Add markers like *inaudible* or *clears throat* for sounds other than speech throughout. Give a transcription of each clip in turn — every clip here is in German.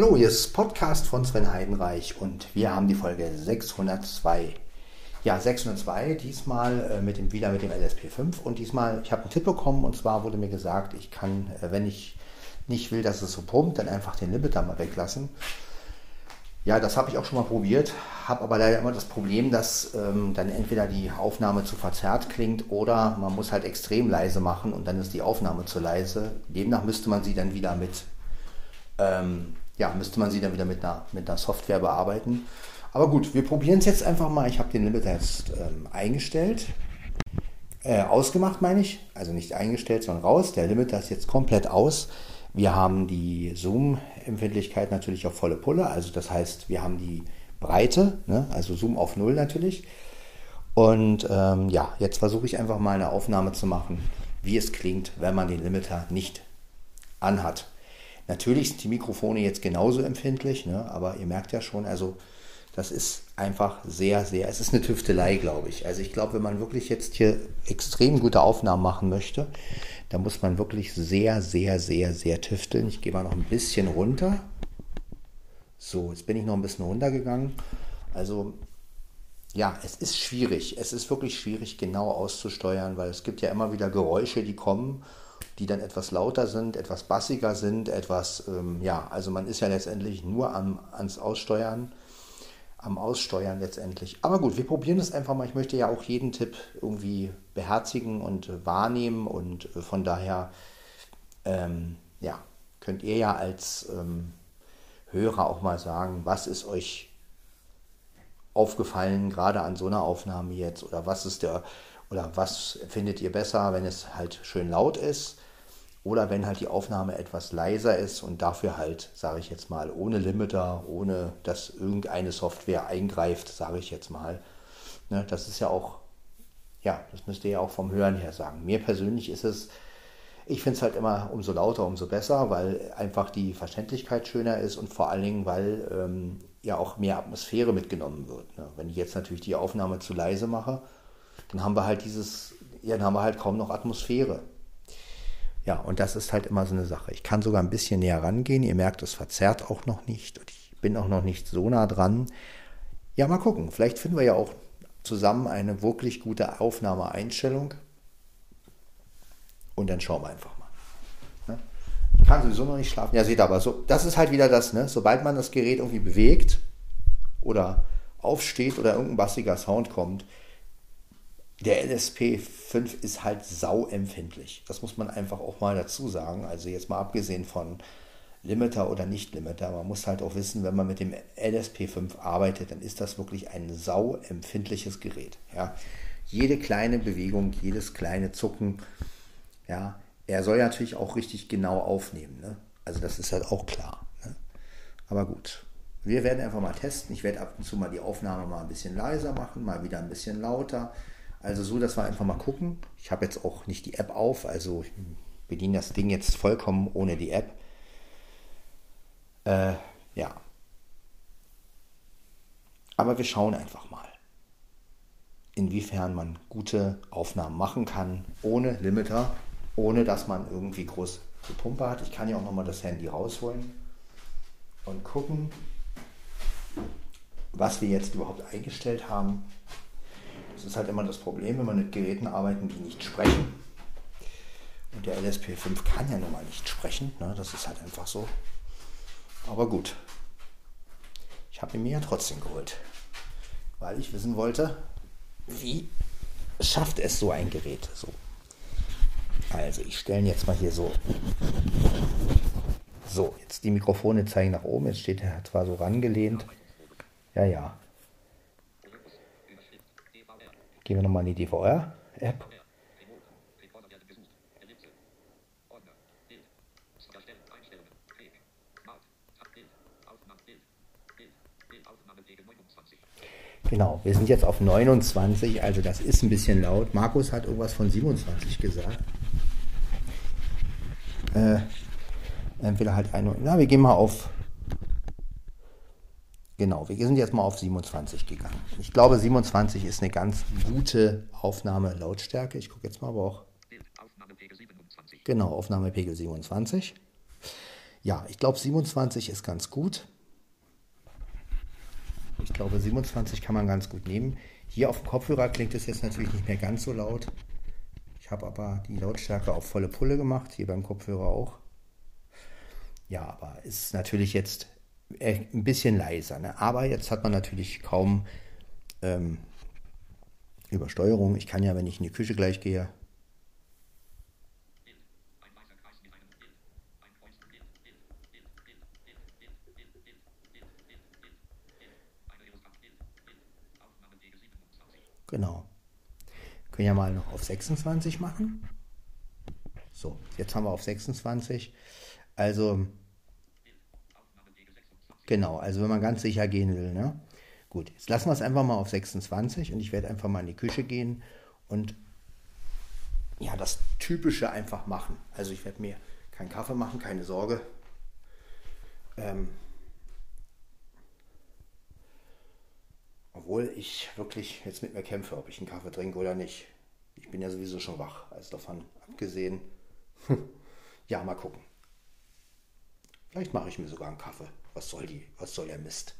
Hallo, hier ist Podcast von Sven Heidenreich und wir haben die Folge 602. Ja, 602, diesmal äh, mit dem, wieder mit dem LSP5 und diesmal, ich habe einen Tipp bekommen und zwar wurde mir gesagt, ich kann, äh, wenn ich nicht will, dass es so pumpt, dann einfach den Limiter mal weglassen. Ja, das habe ich auch schon mal probiert, habe aber leider immer das Problem, dass ähm, dann entweder die Aufnahme zu verzerrt klingt oder man muss halt extrem leise machen und dann ist die Aufnahme zu leise. Demnach müsste man sie dann wieder mit ähm, ja, müsste man sie dann wieder mit einer, mit einer Software bearbeiten. Aber gut, wir probieren es jetzt einfach mal. Ich habe den Limiter jetzt ähm, eingestellt. Äh, ausgemacht meine ich. Also nicht eingestellt, sondern raus. Der Limiter ist jetzt komplett aus. Wir haben die Zoom-Empfindlichkeit natürlich auf volle Pulle. Also das heißt, wir haben die Breite, ne? also Zoom auf Null natürlich. Und ähm, ja, jetzt versuche ich einfach mal eine Aufnahme zu machen, wie es klingt, wenn man den Limiter nicht anhat. Natürlich sind die Mikrofone jetzt genauso empfindlich, ne? aber ihr merkt ja schon, also das ist einfach sehr, sehr, es ist eine Tüftelei, glaube ich. Also ich glaube, wenn man wirklich jetzt hier extrem gute Aufnahmen machen möchte, dann muss man wirklich sehr, sehr, sehr, sehr tüfteln. Ich gehe mal noch ein bisschen runter. So, jetzt bin ich noch ein bisschen runtergegangen. Also ja, es ist schwierig. Es ist wirklich schwierig, genau auszusteuern, weil es gibt ja immer wieder Geräusche, die kommen die dann etwas lauter sind, etwas bassiger sind, etwas, ähm, ja, also man ist ja letztendlich nur am, ans Aussteuern, am Aussteuern letztendlich. Aber gut, wir probieren es einfach mal. Ich möchte ja auch jeden Tipp irgendwie beherzigen und äh, wahrnehmen und äh, von daher, ähm, ja, könnt ihr ja als ähm, Hörer auch mal sagen, was ist euch aufgefallen, gerade an so einer Aufnahme jetzt, oder was ist der, oder was findet ihr besser, wenn es halt schön laut ist oder wenn halt die Aufnahme etwas leiser ist und dafür halt, sage ich jetzt mal, ohne Limiter, ohne dass irgendeine Software eingreift, sage ich jetzt mal. Ne, das ist ja auch, ja, das müsst ihr ja auch vom Hören her sagen. Mir persönlich ist es, ich finde es halt immer umso lauter, umso besser, weil einfach die Verständlichkeit schöner ist und vor allen Dingen, weil ähm, ja auch mehr Atmosphäre mitgenommen wird. Ne? Wenn ich jetzt natürlich die Aufnahme zu leise mache, dann haben wir halt dieses, ja, dann haben wir halt kaum noch Atmosphäre. Ja, und das ist halt immer so eine Sache. Ich kann sogar ein bisschen näher rangehen. Ihr merkt, es verzerrt auch noch nicht. Und ich bin auch noch nicht so nah dran. Ja, mal gucken. Vielleicht finden wir ja auch zusammen eine wirklich gute Aufnahmeeinstellung. Und dann schauen wir einfach mal. Ne? Ich kann sowieso noch nicht schlafen. Ja, seht aber, so, das ist halt wieder das, ne? sobald man das Gerät irgendwie bewegt oder aufsteht oder irgendein bassiger Sound kommt, der LSP5 ist halt sauempfindlich. Das muss man einfach auch mal dazu sagen. Also jetzt mal abgesehen von Limiter oder Nicht-Limiter. Man muss halt auch wissen, wenn man mit dem LSP5 arbeitet, dann ist das wirklich ein sauempfindliches Gerät. Ja. Jede kleine Bewegung, jedes kleine Zucken, ja, er soll natürlich auch richtig genau aufnehmen. Ne? Also das ist halt auch klar. Ne? Aber gut, wir werden einfach mal testen. Ich werde ab und zu mal die Aufnahme mal ein bisschen leiser machen, mal wieder ein bisschen lauter. Also so, dass wir einfach mal gucken. Ich habe jetzt auch nicht die App auf, also ich bediene das Ding jetzt vollkommen ohne die App. Äh, ja. Aber wir schauen einfach mal, inwiefern man gute Aufnahmen machen kann, ohne Limiter, ohne dass man irgendwie groß die Pumpe hat. Ich kann ja auch nochmal das Handy rausholen und gucken, was wir jetzt überhaupt eingestellt haben. Das ist halt immer das Problem, wenn man mit Geräten arbeiten, die nicht sprechen. Und der LSP5 kann ja nun mal nicht sprechen. Ne? Das ist halt einfach so. Aber gut. Ich habe ihn mir ja trotzdem geholt. Weil ich wissen wollte, wie schafft es so ein Gerät? So. Also ich stelle ihn jetzt mal hier so. So, jetzt die Mikrofone zeigen nach oben. Jetzt steht er zwar so rangelehnt. Ja, ja. Gehen wir nochmal in die DVR-App. Genau, wir sind jetzt auf 29, also das ist ein bisschen laut. Markus hat irgendwas von 27 gesagt. Äh, entweder halt ein, na, wir gehen mal auf Genau, wir sind jetzt mal auf 27 gegangen. Ich glaube, 27 ist eine ganz gute Aufnahmelautstärke. Ich gucke jetzt mal aber auch. Aufnahmepegel 27. Genau, Aufnahmepegel 27. Ja, ich glaube 27 ist ganz gut. Ich glaube 27 kann man ganz gut nehmen. Hier auf dem Kopfhörer klingt es jetzt natürlich nicht mehr ganz so laut. Ich habe aber die Lautstärke auf volle Pulle gemacht, hier beim Kopfhörer auch. Ja, aber ist natürlich jetzt ein bisschen leiser. Ne? Aber jetzt hat man natürlich kaum ähm, Übersteuerung. Ich kann ja, wenn ich in die Küche gleich gehe, Genau. Können ja mal noch auf 26 machen. So, jetzt haben wir auf 26. Also, genau, also wenn man ganz sicher gehen will, ne? Gut, jetzt lassen wir es einfach mal auf 26 und ich werde einfach mal in die Küche gehen und ja, das Typische einfach machen. Also ich werde mir keinen Kaffee machen, keine Sorge. Ähm, obwohl ich wirklich jetzt mit mir kämpfe, ob ich einen Kaffee trinke oder nicht. Ich bin ja sowieso schon wach, also davon abgesehen. *laughs* ja, mal gucken. Vielleicht mache ich mir sogar einen Kaffee. Was soll die, was soll der Mist?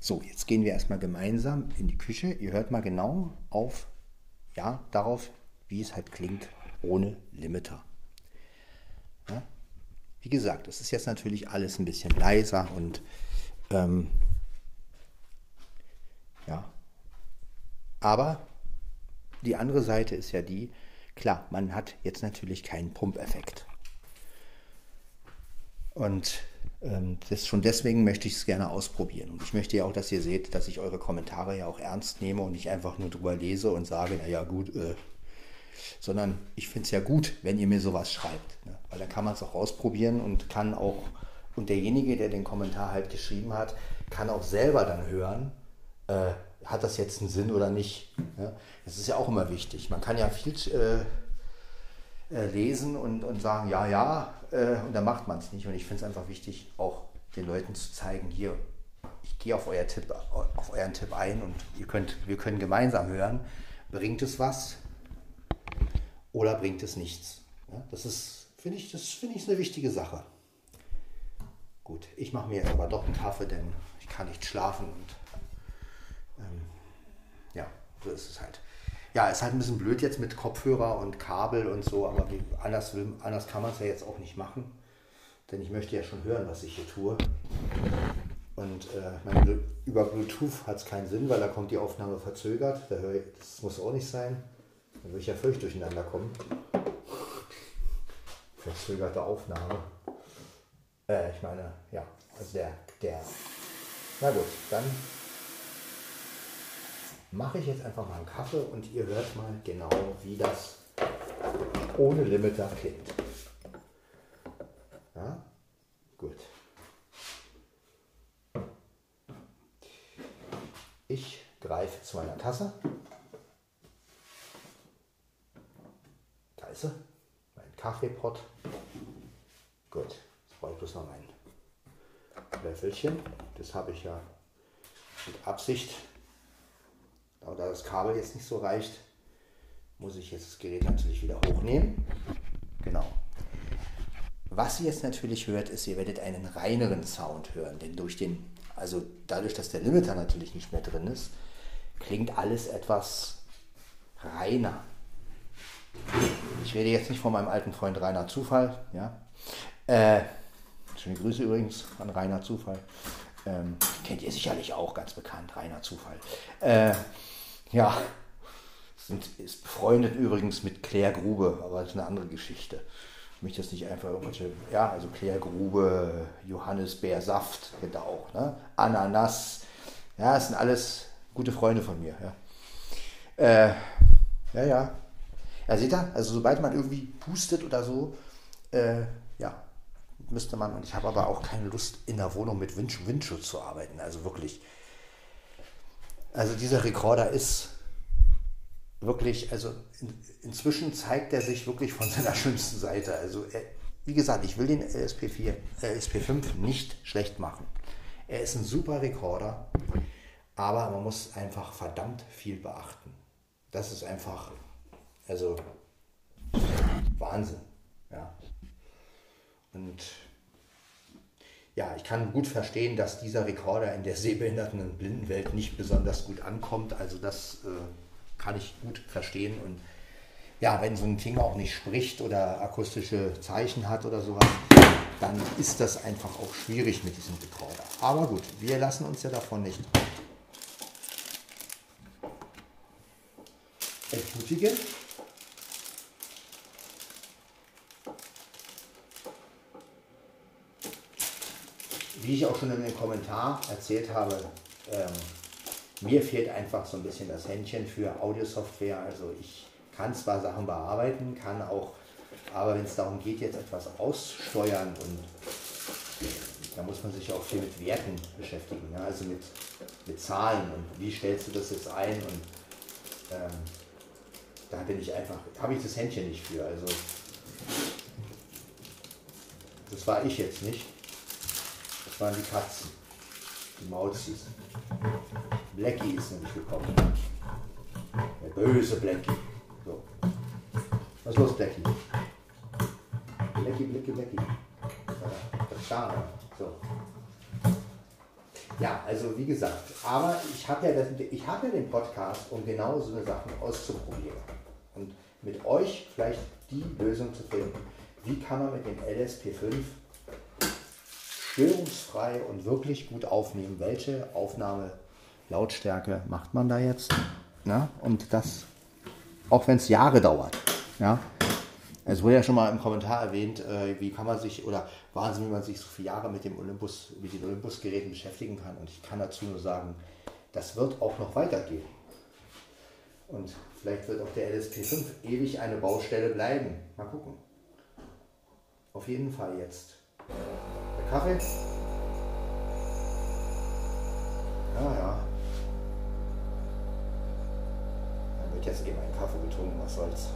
So, jetzt gehen wir erstmal gemeinsam in die Küche. Ihr hört mal genau auf, ja, darauf, wie es halt klingt, ohne Limiter. Ja? Wie gesagt, es ist jetzt natürlich alles ein bisschen leiser und ähm, ja. Aber die andere Seite ist ja die, klar, man hat jetzt natürlich keinen Pumpeffekt. Und das, schon deswegen möchte ich es gerne ausprobieren. Und ich möchte ja auch, dass ihr seht, dass ich eure Kommentare ja auch ernst nehme und nicht einfach nur drüber lese und sage, naja gut, äh, sondern ich finde es ja gut, wenn ihr mir sowas schreibt. Ne? Weil dann kann man es auch ausprobieren und kann auch, und derjenige, der den Kommentar halt geschrieben hat, kann auch selber dann hören, äh, hat das jetzt einen Sinn oder nicht. Ja? Das ist ja auch immer wichtig. Man kann ja viel äh, äh, lesen und, und sagen, ja, ja, äh, und dann macht man es nicht. Und ich finde es einfach wichtig, auch den Leuten zu zeigen, hier, ich gehe auf, euer auf euren Tipp ein und ihr könnt, wir können gemeinsam hören, bringt es was oder bringt es nichts. Ja? Das ist, finde ich, das ich eine wichtige Sache. Gut, ich mache mir jetzt aber doch einen Kaffee, denn ich kann nicht schlafen und ähm, ja, so ist es halt. Ja, ist halt ein bisschen blöd jetzt mit Kopfhörer und Kabel und so, aber wie, anders, will, anders kann man es ja jetzt auch nicht machen. Denn ich möchte ja schon hören, was ich hier tue. Und äh, meine, über Bluetooth hat es keinen Sinn, weil da kommt die Aufnahme verzögert. Da ich, das muss auch nicht sein. Da würde ich ja völlig durcheinander kommen. Verzögerte Aufnahme. Äh, ich meine, ja, also der, der. Na gut, dann mache ich jetzt einfach mal einen Kaffee und ihr hört mal genau, wie das ohne Limiter klingt. Ja, gut. Ich greife zu meiner Tasse. Da ist sie, mein Kaffeepot. Gut, jetzt brauche ich bloß noch mein Löffelchen. Das habe ich ja mit Absicht aber da das Kabel jetzt nicht so reicht, muss ich jetzt das Gerät natürlich wieder hochnehmen. Genau. Was ihr jetzt natürlich hört, ist, ihr werdet einen reineren Sound hören, denn durch den, also dadurch, dass der Limiter natürlich nicht mehr drin ist, klingt alles etwas reiner. Ich rede jetzt nicht von meinem alten Freund Rainer Zufall, ja. Äh, schöne Grüße übrigens an Rainer Zufall. Ähm, kennt ihr sicherlich auch, ganz bekannt, Rainer Zufall. Äh, ja, sind, ist befreundet übrigens mit Claire Grube, aber das ist eine andere Geschichte. Ich möchte jetzt nicht einfach irgendwelche, ja, also Claire Grube, Johannisbeersaft, kennt ihr auch, ne? Ananas, ja, das sind alles gute Freunde von mir, ja. Äh, ja, ja. Ja, seht ihr, also sobald man irgendwie pustet oder so, äh, ja, müsste man, und ich habe aber auch keine Lust, in der Wohnung mit Wind, Windschutz zu arbeiten, also wirklich also dieser Rekorder ist wirklich, also in, inzwischen zeigt er sich wirklich von *laughs* seiner schönsten Seite. Also er, wie gesagt, ich will den LSP4, äh, LSP5 nicht schlecht machen. Er ist ein super Rekorder, aber man muss einfach verdammt viel beachten. Das ist einfach, also Wahnsinn. Ja. Und ja, ich kann gut verstehen, dass dieser Rekorder in der sehbehinderten und Blindenwelt nicht besonders gut ankommt. Also das äh, kann ich gut verstehen. Und ja, wenn so ein Ding auch nicht spricht oder akustische Zeichen hat oder sowas, dann ist das einfach auch schwierig mit diesem Rekorder. Aber gut, wir lassen uns ja davon nicht entmutigen. Wie ich auch schon in dem Kommentar erzählt habe, ähm, mir fehlt einfach so ein bisschen das Händchen für Audiosoftware. Also ich kann zwar Sachen bearbeiten, kann auch, aber wenn es darum geht, jetzt etwas aussteuern und da muss man sich auch viel mit Werten beschäftigen, ne? also mit, mit Zahlen und wie stellst du das jetzt ein und ähm, da bin ich einfach, habe ich das Händchen nicht für. Also das war ich jetzt nicht. Das waren die Katzen. Die Mauzis. Blackie ist nämlich gekommen. Der böse Blackie. So. Was ist los, Blackie? Blackie, Blackie, Blackie. Da. So. Ja, also wie gesagt, aber ich habe ja, hab ja den Podcast, um genau so eine Sachen auszuprobieren. Und mit euch vielleicht die Lösung zu finden. Wie kann man mit dem LSP5 störungsfrei und wirklich gut aufnehmen. Welche Aufnahmelautstärke macht man da jetzt? Ja, und das, auch wenn es Jahre dauert. Ja. Es wurde ja schon mal im Kommentar erwähnt, äh, wie kann man sich, oder Wahnsinn, wie man sich so viele Jahre mit dem Olympus, mit den Olympus-Geräten beschäftigen kann. Und ich kann dazu nur sagen, das wird auch noch weitergehen. Und vielleicht wird auch der LSP5 ewig eine Baustelle bleiben. Mal gucken. Auf jeden Fall jetzt. Kaffee? Ja, ja. Dann wird jetzt eben ein Kaffee getrunken, was soll's.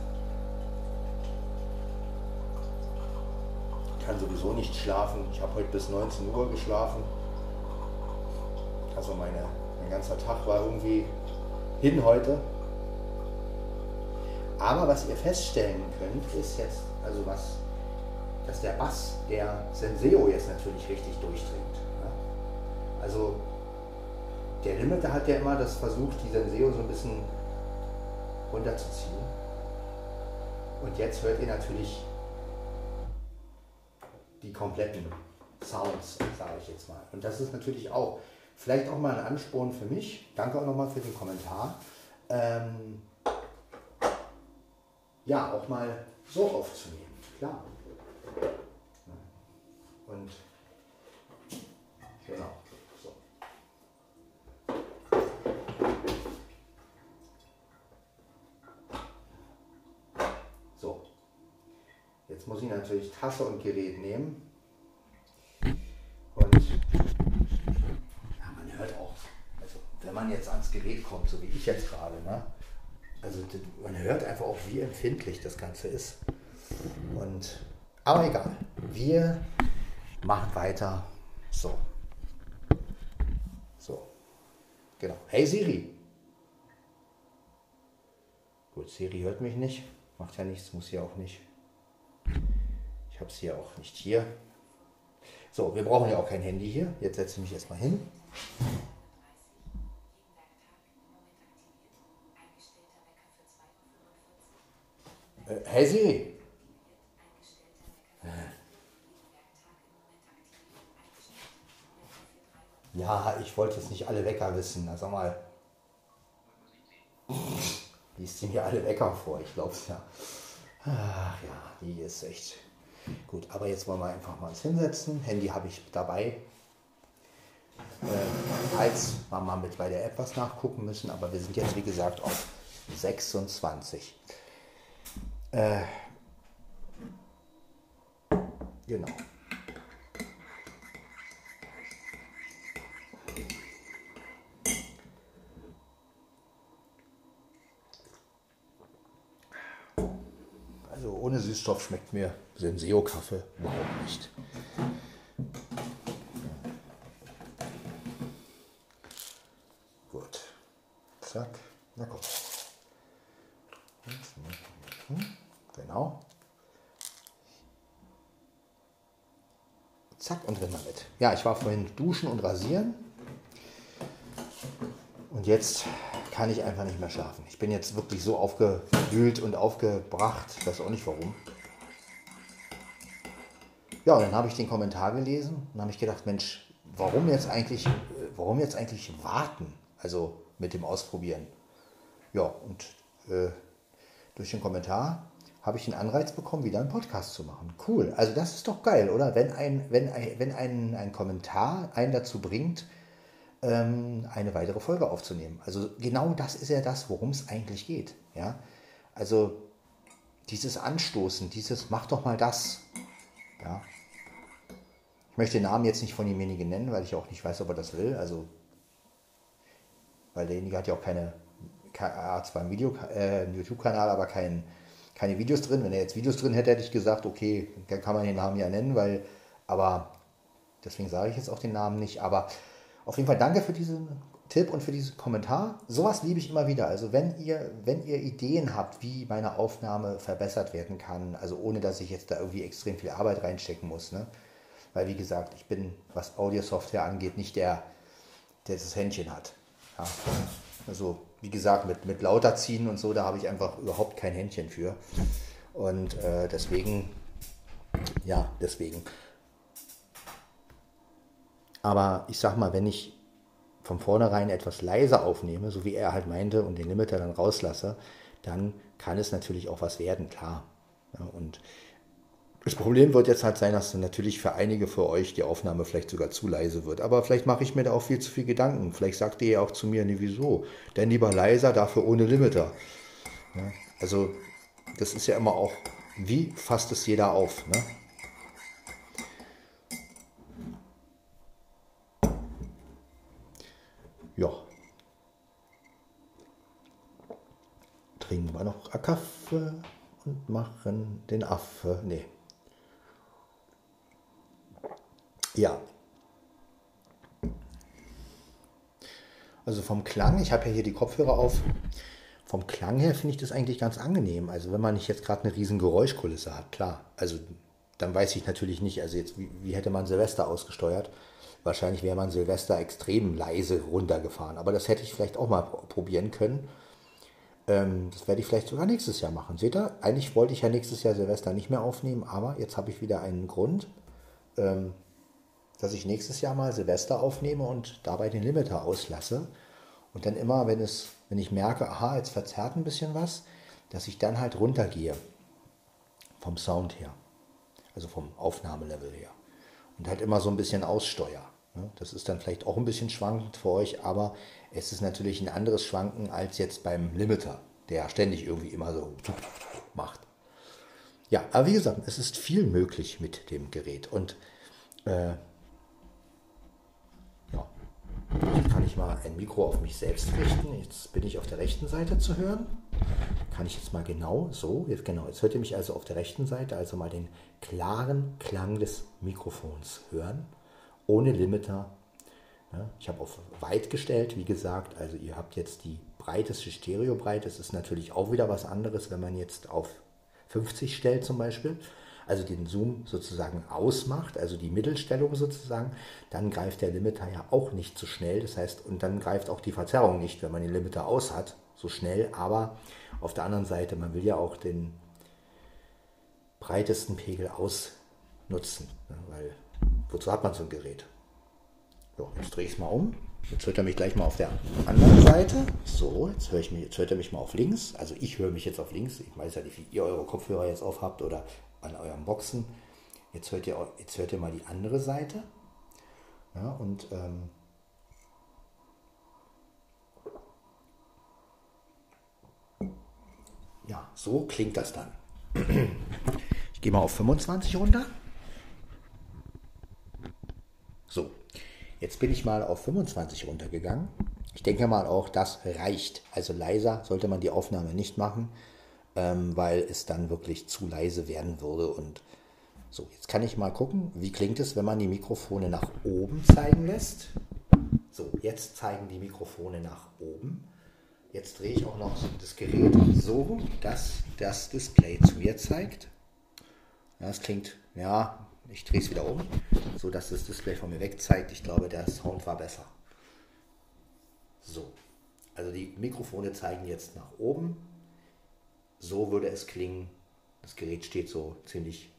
Ich kann sowieso nicht schlafen. Ich habe heute bis 19 Uhr geschlafen. Also meine, mein ganzer Tag war irgendwie hin heute. Aber was ihr feststellen könnt, ist jetzt, also was dass der Bass der Senseo jetzt natürlich richtig durchdringt. Also der Limiter hat ja immer das versucht, die Senseo so ein bisschen runterzuziehen. Und jetzt hört ihr natürlich die kompletten Sounds, sage ich jetzt mal. Und das ist natürlich auch vielleicht auch mal ein Ansporn für mich. Danke auch nochmal für den Kommentar. Ähm, ja, auch mal so aufzunehmen. Klar. Und genau. So. so. Jetzt muss ich natürlich Tasse und Gerät nehmen. Und man hört auch, also wenn man jetzt ans Gerät kommt, so wie ich jetzt gerade, ne? also man hört einfach auch, wie empfindlich das Ganze ist. Und aber egal. Wir machen weiter. So. So. Genau. Hey Siri. Gut, Siri hört mich nicht. Macht ja nichts, muss hier auch nicht. Ich habe es hier auch nicht hier. So, wir brauchen ja auch kein Handy hier. Jetzt setze ich mich erstmal hin. Äh, hey Siri. Ja, ich wollte jetzt nicht alle Wecker wissen. Na, sag mal. Liest die mir alle Wecker vor, ich glaube es ja. Ach ja, die ist echt gut. Aber jetzt wollen wir einfach mal uns hinsetzen. Handy habe ich dabei. Äh, falls wir mal mit bei der App was nachgucken müssen. Aber wir sind jetzt, wie gesagt, auf 26. Äh, genau. Ohne Süßstoff schmeckt mir Senseo-Kaffee überhaupt nicht. Gut. Zack. Na komm. Genau. Zack und drin damit. Ja, ich war vorhin duschen und rasieren. Und jetzt kann ich einfach nicht mehr schlafen. Ich bin jetzt wirklich so aufgewühlt und aufgebracht. Ich weiß auch nicht warum. Ja, dann habe ich den Kommentar gelesen und habe ich gedacht, Mensch, warum jetzt eigentlich, warum jetzt eigentlich warten? Also mit dem Ausprobieren. Ja, und äh, durch den Kommentar habe ich den Anreiz bekommen, wieder einen Podcast zu machen. Cool. Also das ist doch geil, oder? Wenn ein, wenn ein, wenn ein, ein Kommentar einen dazu bringt, ähm, eine weitere Folge aufzunehmen. Also genau das ist ja das, worum es eigentlich geht. Ja? Also dieses Anstoßen, dieses mach doch mal das. Ja? Ich möchte den Namen jetzt nicht von demjenigen nennen, weil ich auch nicht weiß, ob er das will. Also, weil derjenige hat ja auch keine, hat zwar einen, Video, äh, einen YouTube-Kanal, aber keinen keine Videos drin. Wenn er jetzt Videos drin hätte, hätte ich gesagt, okay, dann kann man den Namen ja nennen, weil, aber deswegen sage ich jetzt auch den Namen nicht. Aber auf jeden Fall danke für diesen Tipp und für diesen Kommentar. Sowas liebe ich immer wieder. Also wenn ihr, wenn ihr Ideen habt, wie meine Aufnahme verbessert werden kann, also ohne dass ich jetzt da irgendwie extrem viel Arbeit reinstecken muss, ne? Weil wie gesagt, ich bin, was Audio-Software angeht, nicht der, der das Händchen hat. Ja. Also wie gesagt, mit, mit lauter ziehen und so, da habe ich einfach überhaupt kein Händchen für. Und äh, deswegen, ja, deswegen. Aber ich sag mal, wenn ich von vornherein etwas leiser aufnehme, so wie er halt meinte, und den Limiter dann rauslasse, dann kann es natürlich auch was werden, klar. Ja, und das Problem wird jetzt halt sein, dass natürlich für einige für euch die Aufnahme vielleicht sogar zu leise wird. Aber vielleicht mache ich mir da auch viel zu viel Gedanken. Vielleicht sagt ihr ja auch zu mir, nee, wieso? Denn lieber leiser, dafür ohne Limiter. Ja, also, das ist ja immer auch, wie fasst es jeder auf? Ne? Ja. Trinken wir noch einen Kaffee und machen den Affe. Nee. Ja. Also vom Klang, ich habe ja hier die Kopfhörer auf. Vom Klang her finde ich das eigentlich ganz angenehm. Also wenn man nicht jetzt gerade eine riesen Geräuschkulisse hat, klar. Also dann weiß ich natürlich nicht, also jetzt, wie, wie hätte man Silvester ausgesteuert? Wahrscheinlich wäre man Silvester extrem leise runtergefahren. Aber das hätte ich vielleicht auch mal probieren können. Ähm, das werde ich vielleicht sogar nächstes Jahr machen. Seht ihr? Eigentlich wollte ich ja nächstes Jahr Silvester nicht mehr aufnehmen, aber jetzt habe ich wieder einen Grund. Ähm, dass ich nächstes Jahr mal Silvester aufnehme und dabei den Limiter auslasse. Und dann immer, wenn, es, wenn ich merke, aha, jetzt verzerrt ein bisschen was, dass ich dann halt runtergehe vom Sound her, also vom Aufnahmelevel her. Und halt immer so ein bisschen aussteuere. Ne? Das ist dann vielleicht auch ein bisschen schwankend für euch, aber es ist natürlich ein anderes Schwanken als jetzt beim Limiter, der ständig irgendwie immer so macht. Ja, aber wie gesagt, es ist viel möglich mit dem Gerät. Und äh, Jetzt kann ich mal ein Mikro auf mich selbst richten. Jetzt bin ich auf der rechten Seite zu hören. Kann ich jetzt mal genau so, jetzt genau, jetzt hört ihr mich also auf der rechten Seite, also mal den klaren Klang des Mikrofons hören, ohne Limiter. Ich habe auf weit gestellt, wie gesagt, also ihr habt jetzt die breiteste Stereobreite. Es ist natürlich auch wieder was anderes, wenn man jetzt auf 50 stellt zum Beispiel also den Zoom sozusagen ausmacht, also die Mittelstellung sozusagen, dann greift der Limiter ja auch nicht so schnell. Das heißt, und dann greift auch die Verzerrung nicht, wenn man den Limiter aus hat, so schnell. Aber auf der anderen Seite, man will ja auch den breitesten Pegel ausnutzen, ne, weil wozu hat man so ein Gerät? So, jetzt drehe ich es mal um. Jetzt hört er mich gleich mal auf der anderen Seite. So, jetzt, höre ich mich, jetzt hört er mich mal auf links. Also ich höre mich jetzt auf links. Ich weiß ja nicht, wie ihr eure Kopfhörer jetzt auf habt oder an euren Boxen. Jetzt hört ihr, jetzt hört ihr mal die andere Seite. Ja, und ähm, ja, so klingt das dann. *clears throat* Ich gehe mal auf 25 runter. So, jetzt bin ich mal auf 25 runtergegangen. Ich denke mal auch, das reicht. Also leiser sollte man die Aufnahme nicht machen ähm, weil es dann wirklich zu leise werden würde. Und so, jetzt kann ich mal gucken, wie klingt es, wenn man die Mikrofone nach oben zeigen lässt. So, jetzt zeigen die Mikrofone nach oben. Jetzt drehe ich auch noch das Gerät so, dass das Display zu mir zeigt. Das klingt, ja, Ich drehe es wieder um, so dass das Display von mir weg zeigt. Ich glaube, der Sound war besser. So, also die Mikrofone zeigen jetzt nach oben. So würde es klingen. Das Gerät steht so ziemlich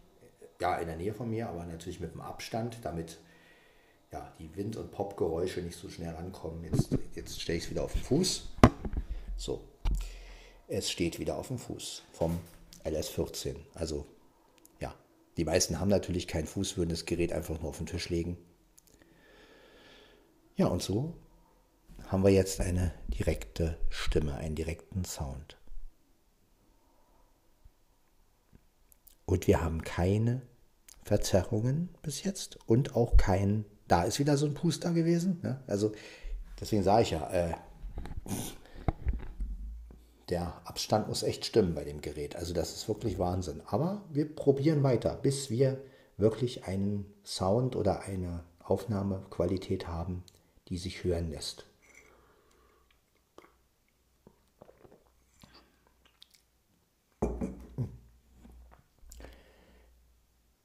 ja, in der Nähe von mir, aber natürlich mit dem Abstand, damit ja, die Wind- und Popgeräusche nicht so schnell rankommen. Jetzt, jetzt stelle ich es wieder auf den Fuß. So, es steht wieder auf dem Fuß vom LS14. Also die meisten haben natürlich keinen Fuß, würden das Gerät einfach nur auf den Tisch legen. Ja, und so haben wir jetzt eine direkte Stimme, einen direkten Sound. Und wir haben keine Verzerrungen bis jetzt und auch kein, da ist wieder so ein Puster gewesen. Ne? Also deswegen sage ich ja, äh, der Abstand muss echt stimmen bei dem Gerät. Also das ist wirklich Wahnsinn. Aber wir probieren weiter, bis wir wirklich einen Sound oder eine Aufnahmequalität haben, die sich hören lässt.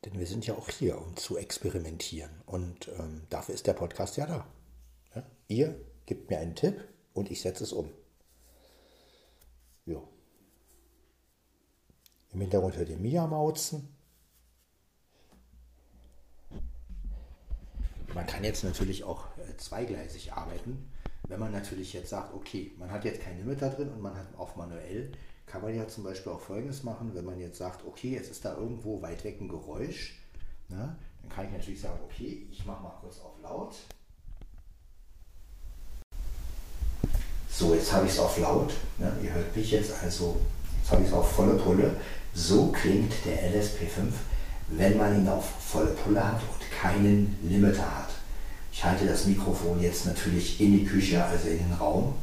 Denn wir sind ja auch hier, um zu experimentieren. Und ähm, dafür ist der Podcast ja da. Ja? Ihr gebt mir einen Tipp und ich setze es um. Ja. Im Hintergrund hört ihr Mia mauzen. Man kann jetzt natürlich auch äh, zweigleisig arbeiten. Wenn man natürlich jetzt sagt, okay, man hat jetzt kein Limiter drin und man hat auf manuell, kann man ja zum Beispiel auch Folgendes machen, wenn man jetzt sagt, okay, jetzt ist da irgendwo weit weg ein Geräusch, ne, dann kann ich natürlich sagen, okay, ich mache mal kurz auf laut. So, jetzt habe ich es auf laut. Ne, ihr hört mich jetzt also, jetzt habe ich es auf volle Pulle. So klingt der LSP5, wenn man ihn auf volle Pulle hat und keinen Limiter hat. Ich halte das Mikrofon jetzt natürlich in die Küche, also in den Raum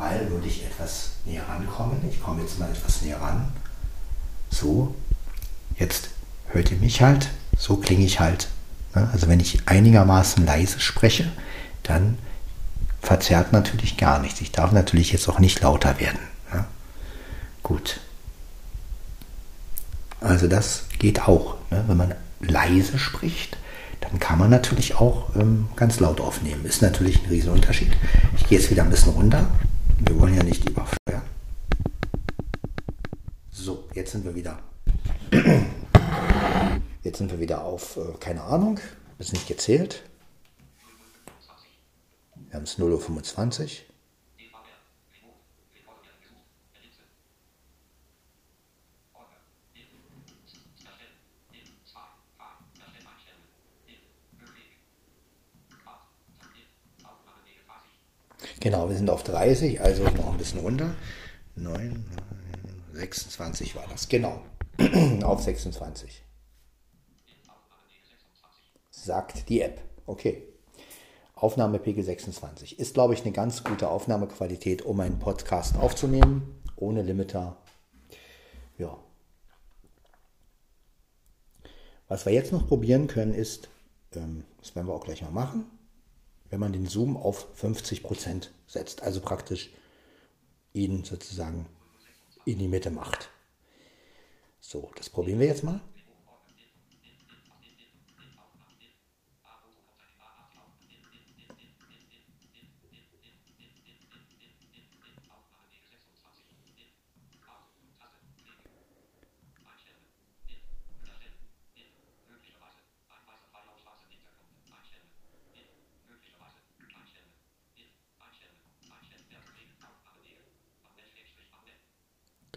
weil würde ich etwas näher rankommen. Ich komme jetzt mal etwas näher ran. So, jetzt hört ihr mich halt, so klinge ich halt. Ne? Also wenn ich einigermaßen leise spreche, dann verzerrt natürlich gar nichts. Ich darf natürlich jetzt auch nicht lauter werden. Ne? Gut. Also das geht auch. Ne? Wenn man leise spricht, dann kann man natürlich auch ähm, ganz laut aufnehmen. Ist natürlich ein Riesenunterschied. Ich gehe jetzt wieder ein bisschen runter. Wir wollen ja nicht überfeuern. So, jetzt sind wir wieder. *clears throat* Jetzt sind wir wieder auf, äh, keine Ahnung, ist nicht gezählt. Wir haben es 0.25 Uhr. Genau, wir sind auf 30, also noch ein bisschen runter. 9, 26 war das, genau. *clears throat* auf 26. Sagt die App. Okay. Aufnahmepegel 26. Ist, glaube ich, eine ganz gute Aufnahmequalität, um einen Podcast aufzunehmen. Ohne Limiter. Ja. Was wir jetzt noch probieren können, ist, ähm, das werden wir auch gleich mal machen, wenn man den Zoom auf 50% setzt, also praktisch ihn sozusagen in die Mitte macht. So, das probieren wir jetzt mal.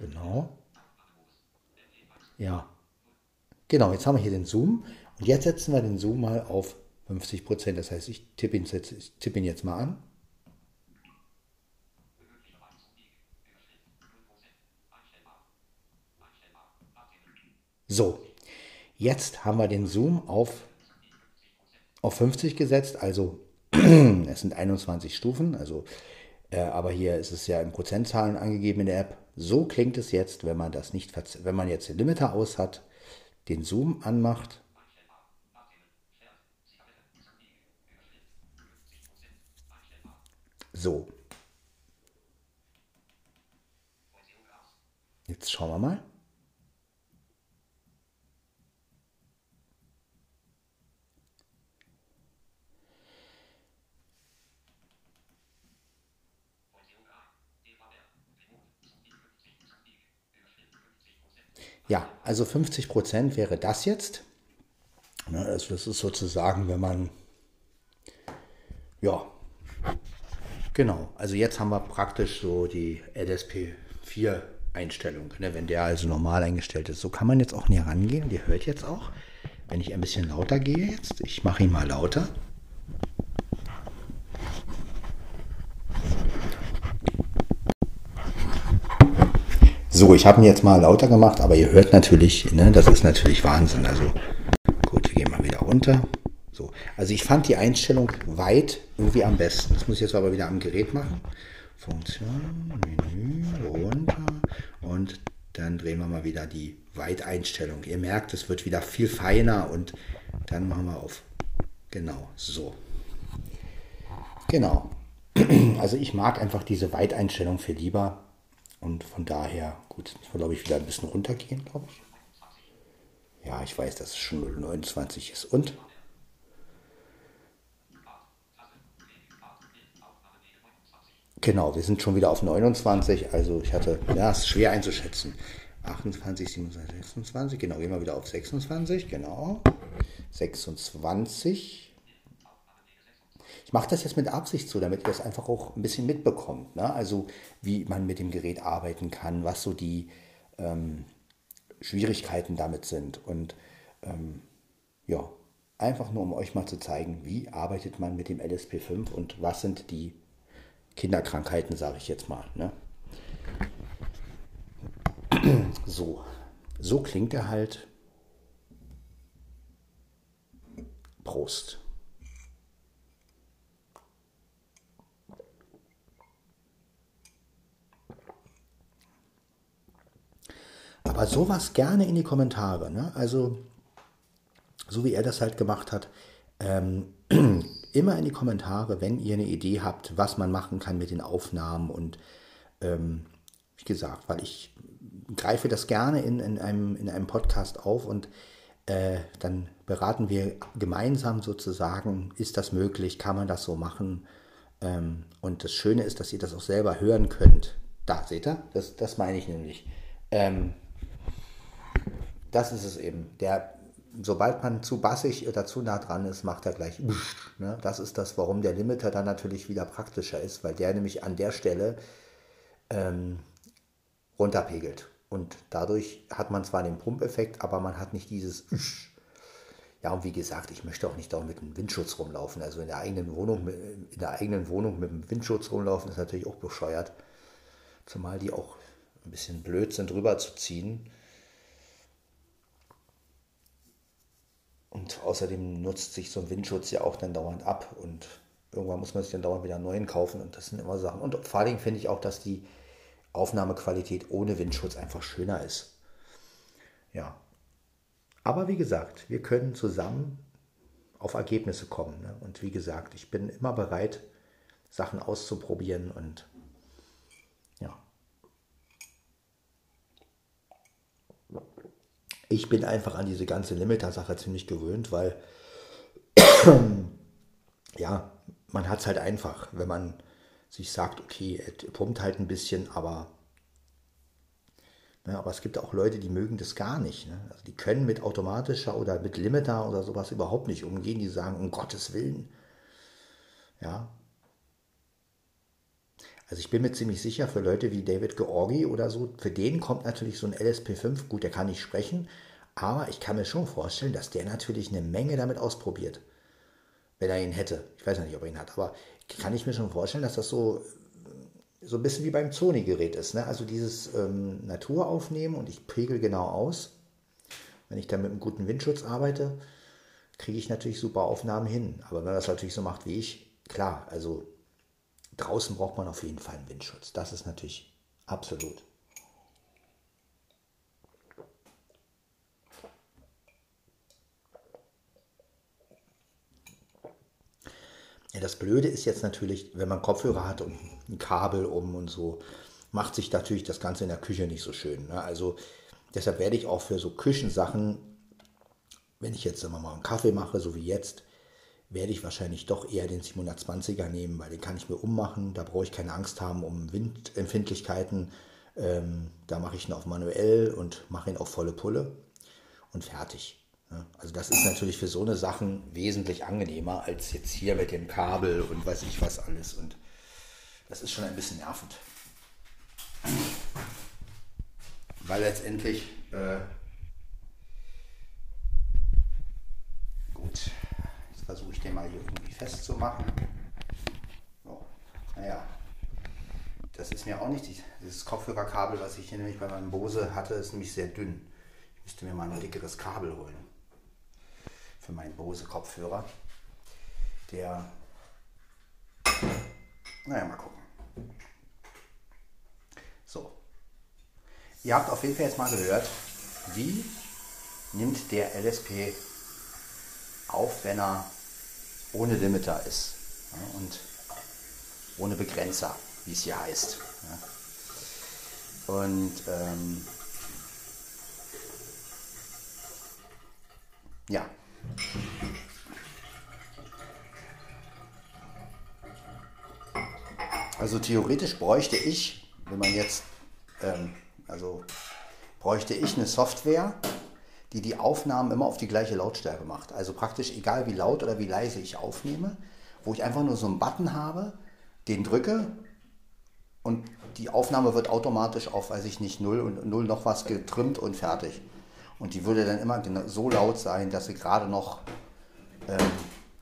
Genau. Ja. Genau, jetzt haben wir hier den Zoom. Und jetzt setzen wir den Zoom mal auf 50%. Das heißt, ich tippe ihn, ich tippe ihn jetzt mal an. So, jetzt haben wir den Zoom auf, auf 50 gesetzt, also *clears throat* es sind 21 Stufen, also, aber hier ist es ja in Prozentzahlen angegeben in der App. So klingt es jetzt, wenn man das nicht, wenn man jetzt den Limiter aus hat, den Zoom anmacht. So. Jetzt schauen wir mal. Ja, also 50 Prozent wäre das jetzt. Ne, also das ist sozusagen, wenn man, ja, genau. Also jetzt haben wir praktisch so die LSP 4 Einstellung. Ne, wenn der also normal eingestellt ist. So kann man jetzt auch näher rangehen. Und ihr hört jetzt auch, wenn ich ein bisschen lauter gehe jetzt, ich mache ihn mal lauter. So, ich habe ihn jetzt mal lauter gemacht, aber ihr hört natürlich, ne, das ist natürlich Wahnsinn. Also gut, wir gehen mal wieder runter. So, also ich fand die Einstellung weit irgendwie am besten. Das muss ich jetzt aber wieder am Gerät machen. Funktion, Menü, runter und dann drehen wir mal wieder die Weiteinstellung. Ihr merkt, es wird wieder viel feiner und dann machen wir auf. Genau, so. Genau. *clears throat* Also ich mag einfach diese Weiteinstellung viel lieber und von daher, gut, jetzt müssen wir glaube ich wieder ein bisschen runtergehen, glaube ich. Ja, ich weiß, dass es schon 0,29 ist. Und? Genau, wir sind schon wieder auf 29. Also ich hatte, ja, es ist schwer einzuschätzen. 28, 27, 26, genau, gehen wir wieder auf 26, genau. 26. Mache das jetzt mit Absicht so, damit ihr das einfach auch ein bisschen mitbekommt. Ne? Also wie man mit dem Gerät arbeiten kann, was so die ähm, Schwierigkeiten damit sind. Und ähm, ja, einfach nur um euch mal zu zeigen, wie arbeitet man mit dem LSP5 und was sind die Kinderkrankheiten, sage ich jetzt mal. Ne? *clears throat* So, so klingt er halt. Prost. Aber sowas gerne in die Kommentare. Ne? Also, so wie er das halt gemacht hat, ähm, *clears throat* immer in die Kommentare, wenn ihr eine Idee habt, was man machen kann mit den Aufnahmen. Und ähm, wie gesagt, weil ich greife das gerne in, in, einem, in einem Podcast auf und äh, dann beraten wir gemeinsam sozusagen, ist das möglich, kann man das so machen. Ähm, und das Schöne ist, dass ihr das auch selber hören könnt. Da, seht ihr? Das, das meine ich nämlich. Ähm, das ist es eben. Der, sobald man zu bassig oder zu nah dran ist, macht er gleich. Ne? Das ist das, warum der Limiter dann natürlich wieder praktischer ist, weil der nämlich an der Stelle ähm, runterpegelt. Und dadurch hat man zwar den Pumpeffekt, aber man hat nicht dieses ja, und wie gesagt, ich möchte auch nicht da mit einem Windschutz rumlaufen. Also in der eigenen Wohnung, in der eigenen Wohnung mit einem Windschutz rumlaufen, ist natürlich auch bescheuert. Zumal die auch ein bisschen blöd sind, rüberzuziehen. Und außerdem nutzt sich so ein Windschutz ja auch dann dauernd ab und irgendwann muss man sich dann dauernd wieder einen neuen kaufen und das sind immer Sachen. Und vor allem finde ich auch, dass die Aufnahmequalität ohne Windschutz einfach schöner ist. Ja. Aber wie gesagt, wir können zusammen auf Ergebnisse kommen. Ne? Und wie gesagt, ich bin immer bereit, Sachen auszuprobieren und Ich bin einfach an diese ganze Limiter-Sache ziemlich gewöhnt, weil *clears throat* ja, man hat es halt einfach, wenn man sich sagt, okay, er pumpt halt ein bisschen, aber, ne, aber es gibt auch Leute, die mögen das gar nicht. Ne? Also die können mit automatischer oder mit Limiter oder sowas überhaupt nicht umgehen. Die sagen, um Gottes Willen. Ja. Also ich bin mir ziemlich sicher, für Leute wie David Georgi oder so, für den kommt natürlich so ein LSP5, gut, der kann nicht sprechen, aber ich kann mir schon vorstellen, dass der natürlich eine Menge damit ausprobiert, wenn er ihn hätte. Ich weiß ja nicht, ob er ihn hat, aber kann ich mir schon vorstellen, dass das so, so ein bisschen wie beim Sony-Gerät ist. Ne? Also dieses ähm, Naturaufnehmen und ich pegel genau aus. Wenn ich dann mit einem guten Windschutz arbeite, kriege ich natürlich super Aufnahmen hin. Aber wenn man das natürlich so macht wie ich, klar, also draußen braucht man auf jeden Fall einen Windschutz. Das ist natürlich absolut. Ja, das Blöde ist jetzt natürlich, wenn man Kopfhörer hat und ein Kabel um und so, macht sich natürlich das Ganze in der Küche nicht so schön. Ne? Also deshalb werde ich auch für so Küchensachen, wenn ich jetzt sagen wir mal einen Kaffee mache, so wie jetzt, werde ich wahrscheinlich doch eher den 720er nehmen, weil den kann ich mir ummachen. Da brauche ich keine Angst haben um Windempfindlichkeiten. Ähm, da mache ich ihn auf manuell und mache ihn auf volle Pulle und fertig. Also das ist natürlich für so eine Sachen wesentlich angenehmer als jetzt hier mit dem Kabel und weiß ich was alles. Und das ist schon ein bisschen nervend. Weil letztendlich, äh, gut, jetzt versuche ich den mal hier irgendwie festzumachen. Oh, naja, das ist mir auch nicht, dieses Kopfhörerkabel, was ich hier nämlich bei meinem Bose hatte, ist nämlich sehr dünn. Ich müsste mir mal ein dickeres Kabel holen für meinen Bose Kopfhörer. Der, naja, mal gucken. So. Ihr habt auf jeden Fall jetzt mal gehört, wie nimmt der LSP auf, wenn er ohne Limiter ist ja, und ohne Begrenzer, wie es hier heißt. Ja. Und ähm, ja, also theoretisch bräuchte ich, wenn man jetzt, ähm, also bräuchte ich eine Software, die die Aufnahmen immer auf die gleiche Lautstärke macht. Also praktisch egal wie laut oder wie leise ich aufnehme, wo ich einfach nur so einen Button habe, den drücke und die Aufnahme wird automatisch auf, weiß ich nicht, 0 und 0 noch was getrimmt und fertig. Und die würde dann immer so laut sein, dass sie gerade noch, ähm,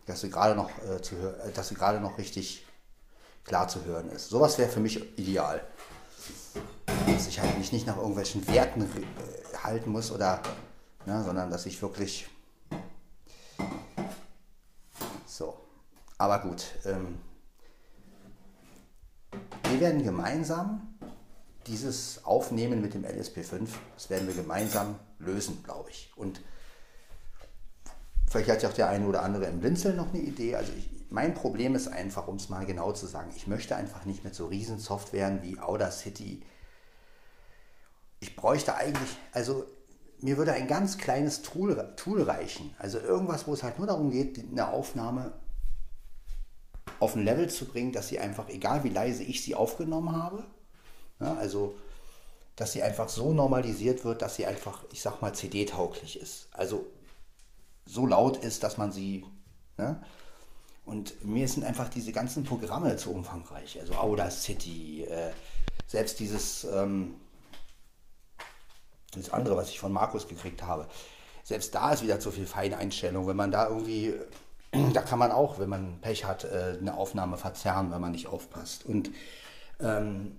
dass sie gerade noch äh, zu äh, dass sie gerade noch richtig klar zu hören ist. Sowas wäre für mich ideal. Dass ich halt mich nicht nach irgendwelchen Werten äh, halten muss oder, ne, sondern dass ich wirklich so. Aber gut. Ähm, wir werden gemeinsam dieses Aufnehmen mit dem LSP5, das werden wir gemeinsam lösen, glaube ich. Und vielleicht hat ja auch der eine oder andere im Blinzeln noch eine Idee. Also ich, mein Problem ist einfach, um es mal genau zu sagen, ich möchte einfach nicht mit so riesen Softwaren wie Audacity. Ich bräuchte eigentlich, also mir würde ein ganz kleines Tool, Tool reichen. Also irgendwas, wo es halt nur darum geht, eine Aufnahme auf ein Level zu bringen, dass sie einfach, egal wie leise ich sie aufgenommen habe, ja, also, dass sie einfach so normalisiert wird, dass sie einfach, ich sag mal, CD-tauglich ist. Also so laut ist, dass man sie. Ne? Und mir sind einfach diese ganzen Programme zu umfangreich. Also Audacity, äh, selbst dieses, ähm, das andere, was ich von Markus gekriegt habe. Selbst da ist wieder zu viel Feineinstellung. Wenn man da irgendwie, *clears throat* da kann man auch, wenn man Pech hat, äh, eine Aufnahme verzerren, wenn man nicht aufpasst. Und ähm,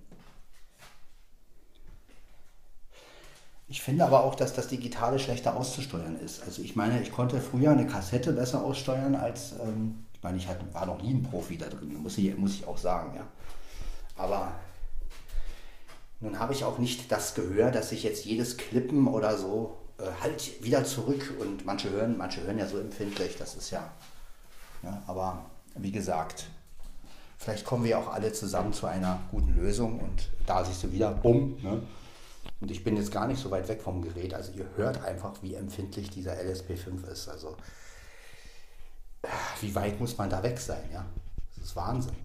Ich finde aber auch, dass das Digitale schlechter auszusteuern ist. Also ich meine, ich konnte früher eine Kassette besser aussteuern als, ähm, ich meine, ich war noch nie ein Profi da drin, muss ich, muss ich auch sagen, ja. Aber nun habe ich auch nicht das Gehör, dass ich jetzt jedes Klippen oder so äh, halt wieder zurück und manche hören, manche hören ja so empfindlich, das ist ja, ja aber wie gesagt, vielleicht kommen wir auch alle zusammen zu einer guten Lösung und da siehst du wieder, bumm, ne? Und ich bin jetzt gar nicht so weit weg vom Gerät. Also ihr hört einfach, wie empfindlich dieser LSP5 ist. Also wie weit muss man da weg sein? Ja, das ist Wahnsinn.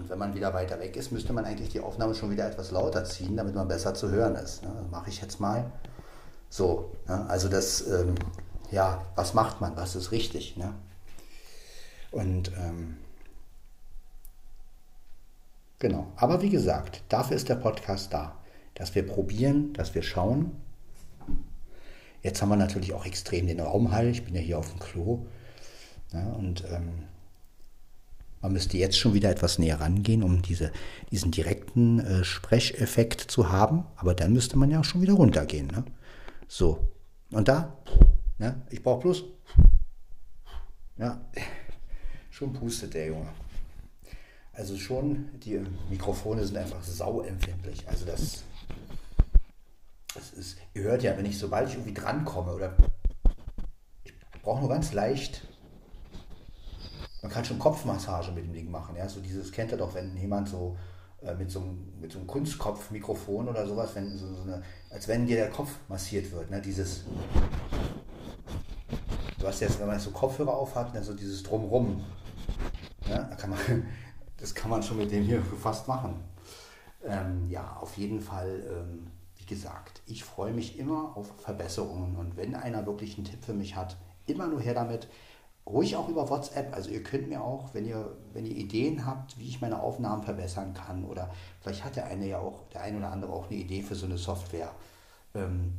Und wenn man wieder weiter weg ist, müsste man eigentlich die Aufnahme schon wieder etwas lauter ziehen, damit man besser zu hören ist. Ne? Das mache ich jetzt mal. So, ne? also das, ähm, ja, was macht man? Was ist richtig? Ne? Und ähm, genau. Aber wie gesagt, dafür ist der Podcast da dass wir probieren, dass wir schauen. Jetzt haben wir natürlich auch extrem den Raumhall. Ich bin ja hier auf dem Klo. Ja, und ähm, man müsste jetzt schon wieder etwas näher rangehen, um diese, diesen direkten äh, Sprecheffekt zu haben. Aber dann müsste man ja auch schon wieder runtergehen. Ne? So. Und da, ne? ich brauche bloß. Ja, schon pustet der Junge. Also schon, die Mikrofone sind einfach sauempfindlich. Also das das ist, ihr hört ja, wenn ich, sobald ich irgendwie drankomme oder ich brauche nur ganz leicht, man kann schon Kopfmassage mit dem Ding machen. Ja? So dieses kennt ihr doch, wenn jemand so äh, mit, so einem, mit so einem Kunstkopfmikrofon oder sowas, wenn so, so eine, als wenn dir der Kopf massiert wird. Ne? Dieses, du hast jetzt, wenn man so Kopfhörer auf hat, ne? so dieses Drumrum. Ja? Da kann man, *laughs* das kann man schon mit dem hier fast machen. Ähm, ja, auf jeden Fall, ähm, wie gesagt, ich freue mich immer auf Verbesserungen und wenn einer wirklich einen Tipp für mich hat, immer nur her damit. Ruhig auch über WhatsApp. Also ihr könnt mir auch, wenn ihr, wenn ihr Ideen habt, wie ich meine Aufnahmen verbessern kann oder vielleicht hat der eine ja auch, der eine oder andere auch eine Idee für so eine Software. Ähm,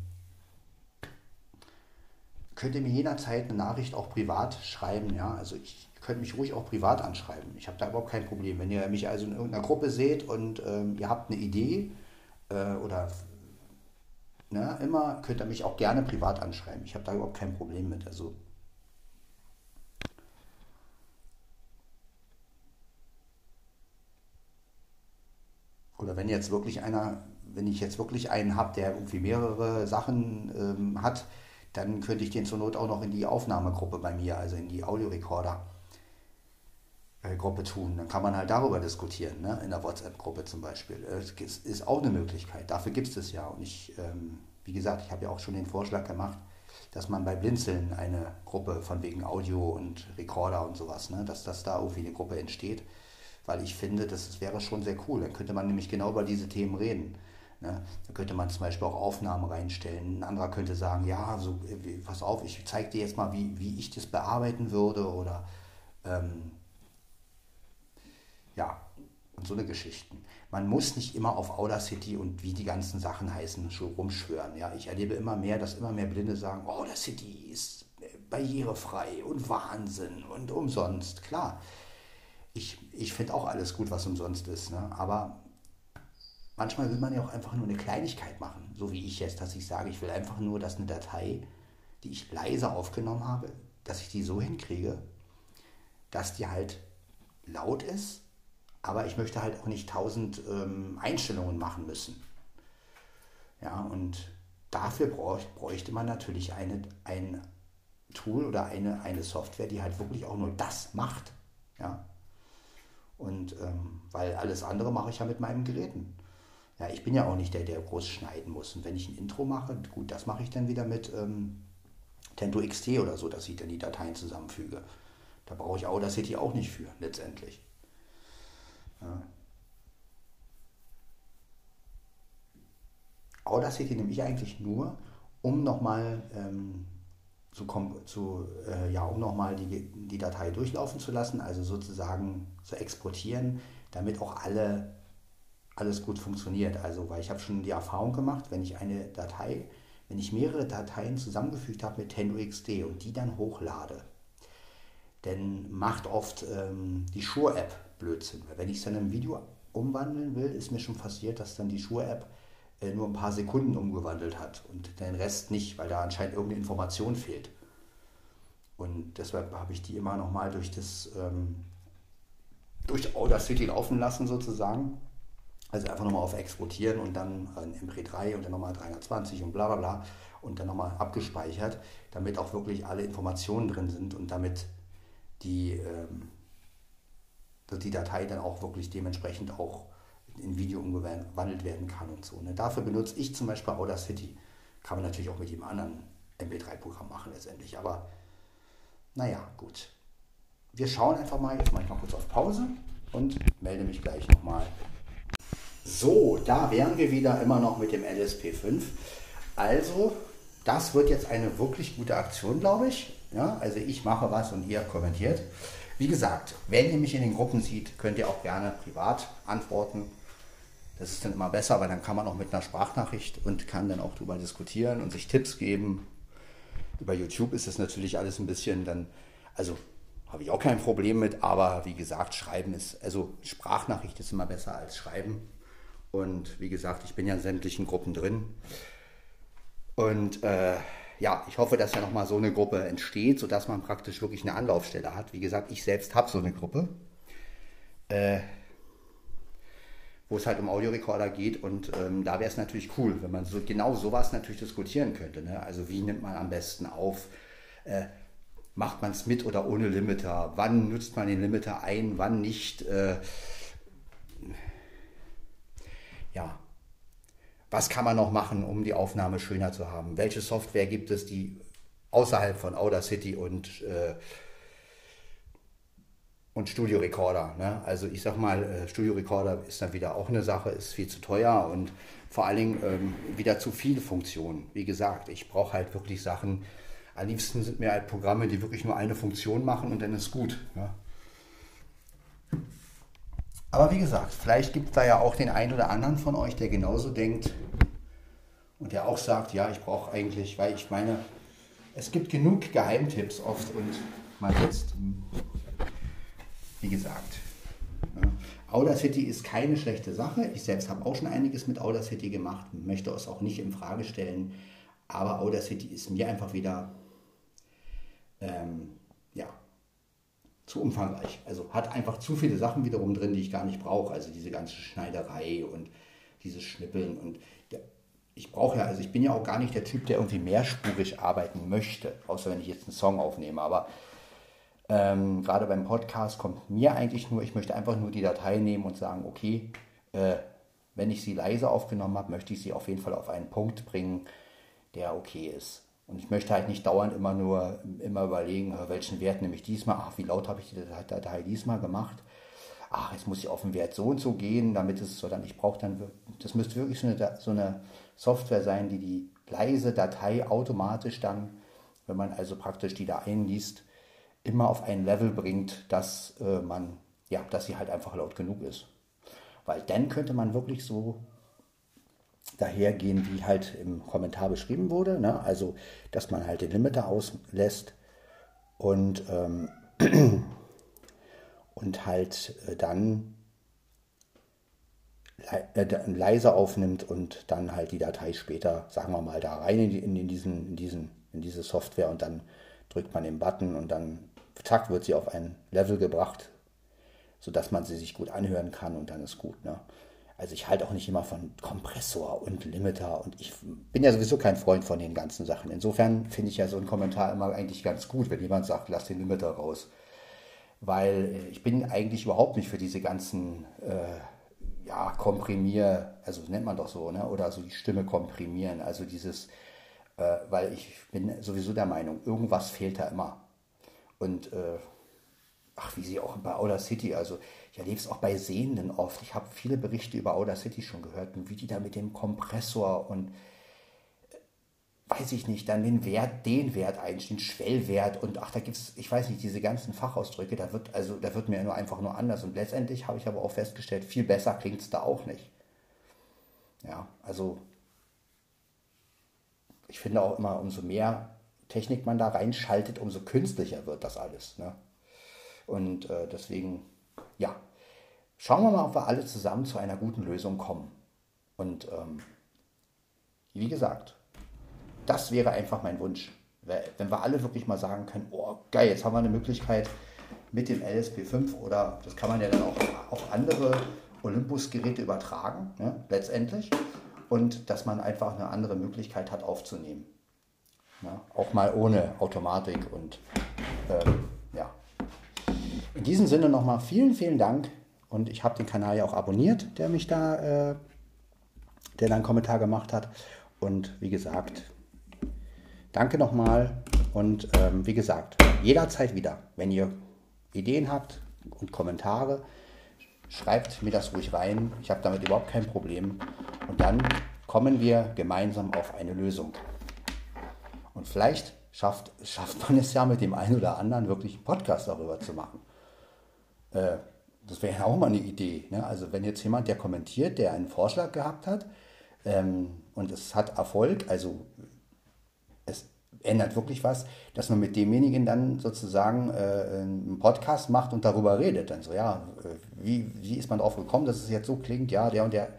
könnt ihr mir jederzeit eine Nachricht auch privat schreiben, ja. Also ich könnte mich ruhig auch privat anschreiben. Ich habe da überhaupt kein Problem. Wenn ihr mich also in irgendeiner Gruppe seht und ähm, ihr habt eine Idee äh, oder ne, immer könnt ihr mich auch gerne privat anschreiben. Ich habe da überhaupt kein Problem mit. Also oder wenn jetzt wirklich einer, wenn ich jetzt wirklich einen habe, der irgendwie mehrere Sachen ähm, hat, dann könnte ich den zur Not auch noch in die Aufnahmegruppe bei mir, also in die Audiorekorder. Äh, tun. Dann kann man halt darüber diskutieren, ne? in der WhatsApp-Gruppe zum Beispiel. Das ist auch eine Möglichkeit. Dafür gibt es es ja. Und ich, ähm, wie gesagt, ich habe ja auch schon den Vorschlag gemacht, dass man bei Blinzeln eine Gruppe von wegen Audio und Recorder und sowas, ne? dass das da irgendwie eine Gruppe entsteht. Weil ich finde, das wäre schon sehr cool. Dann könnte man nämlich genau über diese Themen reden. Ne? Da könnte man zum Beispiel auch Aufnahmen reinstellen. Ein anderer könnte sagen, ja, so, äh, pass auf, ich zeige dir jetzt mal, wie, wie ich das bearbeiten würde oder ähm, ja, und so eine Geschichten. Man muss nicht immer auf Audacity und wie die ganzen Sachen heißen, rumschwören. Ja, ich erlebe immer mehr, dass immer mehr Blinde sagen, Audacity ist barrierefrei und Wahnsinn und umsonst. Klar, ich, ich finde auch alles gut, was umsonst ist. Ne? Aber manchmal will man ja auch einfach nur eine Kleinigkeit machen, so wie ich jetzt, dass ich sage, ich will einfach nur, dass eine Datei, die ich leise aufgenommen habe, dass ich die so hinkriege, dass die halt laut ist, aber ich möchte halt auch nicht tausend ähm, Einstellungen machen müssen. Ja, und dafür bräuchte, bräuchte man natürlich eine, ein Tool oder eine, eine Software, die halt wirklich auch nur das macht. Ja. Und ähm, weil alles andere mache ich ja mit meinen Geräten. Ja, ich bin ja auch nicht der, der groß schneiden muss. Und wenn ich ein Intro mache, gut, das mache ich dann wieder mit ähm, Tento XT oder so, dass ich dann die Dateien zusammenfüge. Da brauche ich Audacity auch nicht für, letztendlich. Ja. Audacity nehme ich eigentlich nur, um nochmal ähm, zu, zu, äh, ja, um nochmal die, die Datei durchlaufen zu lassen, also sozusagen zu exportieren, damit auch alle alles gut funktioniert. Also, weil ich habe schon die Erfahrung gemacht, wenn ich eine Datei, wenn ich mehrere Dateien zusammengefügt habe mit TendoXD und die dann hochlade, dann macht oft ähm, die Shure-App Blödsinn. Weil wenn ich es dann im Video umwandeln will, ist mir schon passiert, dass dann die Shure-App nur ein paar Sekunden umgewandelt hat und den Rest nicht, weil da anscheinend irgendeine Information fehlt. Und deshalb habe ich die immer nochmal durch das ähm, durch Audacity laufen lassen sozusagen. Also einfach nochmal auf Exportieren und dann ein MP3 und dann nochmal 320 und bla bla bla und dann nochmal abgespeichert, damit auch wirklich alle Informationen drin sind und damit die ähm, die Datei dann auch wirklich dementsprechend auch in Video umgewandelt werden kann und so. Ne? Dafür benutze ich zum Beispiel Audacity. Kann man natürlich auch mit jedem anderen MP3-Programm machen letztendlich. Aber naja, gut. Wir schauen einfach mal, jetzt mache ich mal kurz auf Pause und melde mich gleich nochmal. So, da wären wir wieder immer noch mit dem LSP5. Also, das wird jetzt eine wirklich gute Aktion, glaube ich. Ja, also ich mache was und ihr kommentiert. Wie gesagt, wenn ihr mich in den Gruppen sieht, könnt ihr auch gerne privat antworten. Das ist dann immer besser, weil dann kann man auch mit einer Sprachnachricht und kann dann auch darüber diskutieren und sich Tipps geben. Über YouTube ist das natürlich alles ein bisschen dann, also habe ich auch kein Problem mit, aber wie gesagt, Schreiben ist, also Sprachnachricht ist immer besser als Schreiben. Und wie gesagt, ich bin ja in sämtlichen Gruppen drin. Und äh, ja, ich hoffe, dass ja nochmal so eine Gruppe entsteht, sodass man praktisch wirklich eine Anlaufstelle hat. Wie gesagt, ich selbst habe so eine Gruppe, äh, wo es halt um Audiorekorder geht und ähm, da wäre es natürlich cool, wenn man so genau sowas natürlich diskutieren könnte. Ne? Also wie nimmt man am besten auf? Äh, macht man es mit oder ohne Limiter? Wann nutzt man den Limiter ein, wann nicht? Äh, ja, was kann man noch machen, um die Aufnahme schöner zu haben? Welche Software gibt es, die außerhalb von Audacity und, äh, und Studiorekorder. Ne? Also ich sag mal, äh, Studiorekorder ist dann wieder auch eine Sache, ist viel zu teuer und vor allen Dingen ähm, wieder zu viele Funktionen. Wie gesagt, ich brauche halt wirklich Sachen. Am liebsten sind mir halt Programme, die wirklich nur eine Funktion machen und dann ist gut. Ne? Aber wie gesagt, vielleicht gibt es da ja auch den einen oder anderen von euch, der genauso denkt und der auch sagt, ja, ich brauche eigentlich, weil ich meine, es gibt genug Geheimtipps oft und man jetzt, wie gesagt, ja. Audacity ist keine schlechte Sache. Ich selbst habe auch schon einiges mit Audacity gemacht, möchte es auch nicht in Frage stellen. Aber Audacity ist mir einfach wieder ähm, ja, zu umfangreich. Also hat einfach zu viele Sachen wiederum drin, die ich gar nicht brauche. Also diese ganze Schneiderei und dieses Schnippeln und der, ich brauche ja, also ich bin ja auch gar nicht der Typ, der irgendwie mehrspurig arbeiten möchte, außer wenn ich jetzt einen Song aufnehme. Aber ähm, gerade beim Podcast kommt mir eigentlich nur, ich möchte einfach nur die Datei nehmen und sagen, okay, äh, wenn ich sie leise aufgenommen habe, möchte ich sie auf jeden Fall auf einen Punkt bringen, der okay ist. Und ich möchte halt nicht dauernd immer nur immer überlegen, welchen Wert nehme ich diesmal, ach, wie laut habe ich die Datei diesmal gemacht. Ach, jetzt muss ich auf den Wert so und so gehen, damit es so dann, ich brauche dann, das müsste wirklich so eine, so eine Software sein, die die leise Datei automatisch dann, wenn man also praktisch die da einliest, immer auf ein Level bringt, dass äh, man, ja, dass sie halt einfach laut genug ist. Weil dann könnte man wirklich so dahergehen, wie halt im Kommentar beschrieben wurde. Ne? Also, dass man halt den Limiter auslässt und, ähm, *clears throat* und halt äh, dann äh, leise aufnimmt und dann halt die Datei später, sagen wir mal, da rein in, die, in, diesen, in, diesen, in diese Software und dann drückt man den Button und dann zack wird sie auf ein Level gebracht, sodass man sie sich gut anhören kann und dann ist gut. Ne? Also ich halte auch nicht immer von Kompressor und Limiter und ich bin ja sowieso kein Freund von den ganzen Sachen. Insofern finde ich ja so einen Kommentar immer eigentlich ganz gut, wenn jemand sagt, lass den Limiter raus. Weil äh, ich bin eigentlich überhaupt nicht für diese ganzen, äh, ja, komprimier, also nennt man doch so, ne? oder so die Stimme komprimieren. Also dieses, äh, weil ich bin sowieso der Meinung, irgendwas fehlt da immer. Und äh, ach, wie sie auch bei Outer City, also ich erlebe es auch bei Sehenden oft. Ich habe viele Berichte über Outer City schon gehört und wie die da mit dem Kompressor und äh, weiß ich nicht, dann den Wert, den Wert einstellen, Schwellwert und ach, da gibt es, ich weiß nicht, diese ganzen Fachausdrücke, da wird, also da wird mir nur einfach nur anders. Und letztendlich habe ich aber auch festgestellt, viel besser klingt es da auch nicht. Ja, also ich finde auch immer, umso mehr Technik man da reinschaltet, umso künstlicher wird das alles. Ne? Und äh, deswegen ja, schauen wir mal, ob wir alle zusammen zu einer guten Lösung kommen. Und ähm, wie gesagt, das wäre einfach mein Wunsch. Wenn wir alle wirklich mal sagen können, oh geil, jetzt haben wir eine Möglichkeit mit dem LSP5 oder das kann man ja dann auch auf andere Olympus-Geräte übertragen, ne, letztendlich. Und dass man einfach eine andere Möglichkeit hat aufzunehmen. Ja, auch mal ohne Automatik und ähm, in diesem Sinne nochmal vielen, vielen Dank. Und ich habe den Kanal ja auch abonniert, der mich da, äh, der da einen Kommentar gemacht hat. Und wie gesagt, danke nochmal. Und ähm, wie gesagt, jederzeit wieder, wenn ihr Ideen habt und Kommentare, schreibt mir das ruhig rein. Ich habe damit überhaupt kein Problem. Und dann kommen wir gemeinsam auf eine Lösung. Und vielleicht schafft, schafft man es ja mit dem einen oder anderen wirklich einen Podcast darüber zu machen. Äh, das wäre ja auch mal eine Idee. Ne? Also wenn jetzt jemand, der kommentiert, der einen Vorschlag gehabt hat ähm, und es hat Erfolg, also es ändert wirklich was, dass man mit demjenigen dann sozusagen äh, einen Podcast macht und darüber redet. Dann so, ja, äh, wie, wie ist man darauf gekommen, dass es jetzt so klingt? Ja, der und der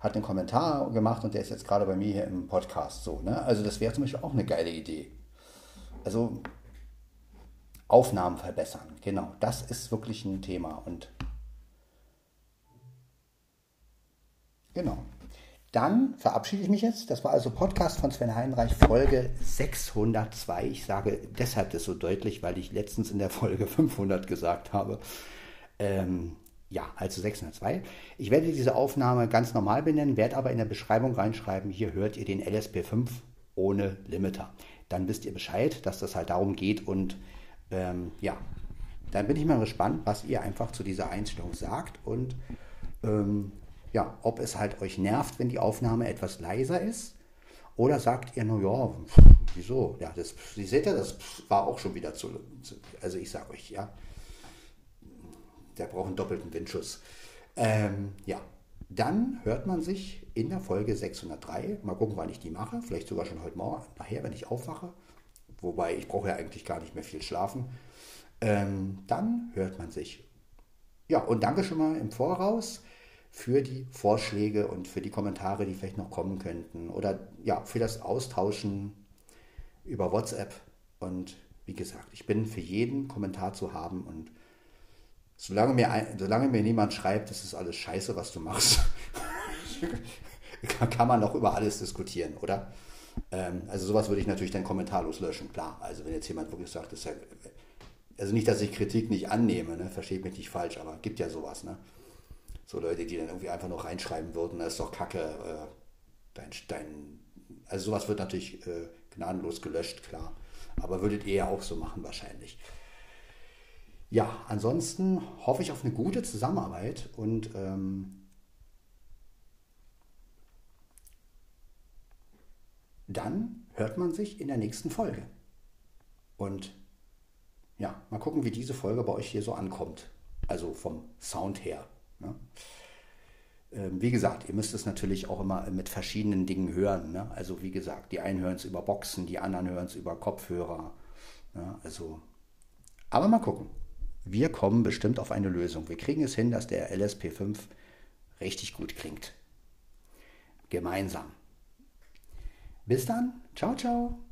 hat einen Kommentar gemacht und der ist jetzt gerade bei mir hier im Podcast so. Ne? Also das wäre zum Beispiel auch eine geile Idee. Also Aufnahmen verbessern. Genau, das ist wirklich ein Thema. Und genau. Dann verabschiede ich mich jetzt. Das war also Podcast von Sven Heinreich, Folge 602. Ich sage deshalb das so deutlich, weil ich letztens in der Folge 500 gesagt habe. Ähm, ja, also 602. Ich werde diese Aufnahme ganz normal benennen, werde aber in der Beschreibung reinschreiben, hier hört ihr den LSP5 ohne Limiter. Dann wisst ihr Bescheid, dass das halt darum geht und ähm, ja, dann bin ich mal gespannt, was ihr einfach zu dieser Einstellung sagt und ähm, ja, ob es halt euch nervt, wenn die Aufnahme etwas leiser ist. Oder sagt ihr nur, ja, wieso? Ja, das, Sie seht ja, das war auch schon wieder zu. Also ich sage euch, ja, der braucht einen doppelten Windschuss. Ähm, ja, dann hört man sich in der Folge 603. Mal gucken, wann ich die mache. Vielleicht sogar schon heute Morgen, nachher, wenn ich aufwache. Wobei ich brauche ja eigentlich gar nicht mehr viel schlafen. Ähm, dann hört man sich. Ja, und danke schon mal im Voraus für die Vorschläge und für die Kommentare, die vielleicht noch kommen könnten. Oder ja, für das Austauschen über WhatsApp. Und wie gesagt, ich bin für jeden Kommentar zu haben und solange mir, ein, solange mir niemand schreibt, das ist alles scheiße, was du machst, *laughs* kann man noch über alles diskutieren, oder? Ähm, also sowas würde ich natürlich dann kommentarlos löschen, klar. Also wenn jetzt jemand wirklich sagt, das ja, also nicht, dass ich Kritik nicht annehme, ne? versteht mich nicht falsch, aber gibt ja sowas, ne? So Leute, die dann irgendwie einfach noch reinschreiben würden, das ist doch Kacke, äh, dein, dein, also sowas wird natürlich äh, gnadenlos gelöscht, klar. Aber würdet ihr ja auch so machen wahrscheinlich. Ja, ansonsten hoffe ich auf eine gute Zusammenarbeit und ähm, dann hört man sich in der nächsten Folge. Und ja, mal gucken, wie diese Folge bei euch hier so ankommt. Also vom Sound her. Ne? Ähm, wie gesagt, ihr müsst es natürlich auch immer mit verschiedenen Dingen hören. Ne? Also wie gesagt, die einen hören es über Boxen, die anderen hören es über Kopfhörer. Ne? Also, aber mal gucken. Wir kommen bestimmt auf eine Lösung. Wir kriegen es hin, dass der LSP5 richtig gut klingt. Gemeinsam. Bis dann. Ciao, ciao.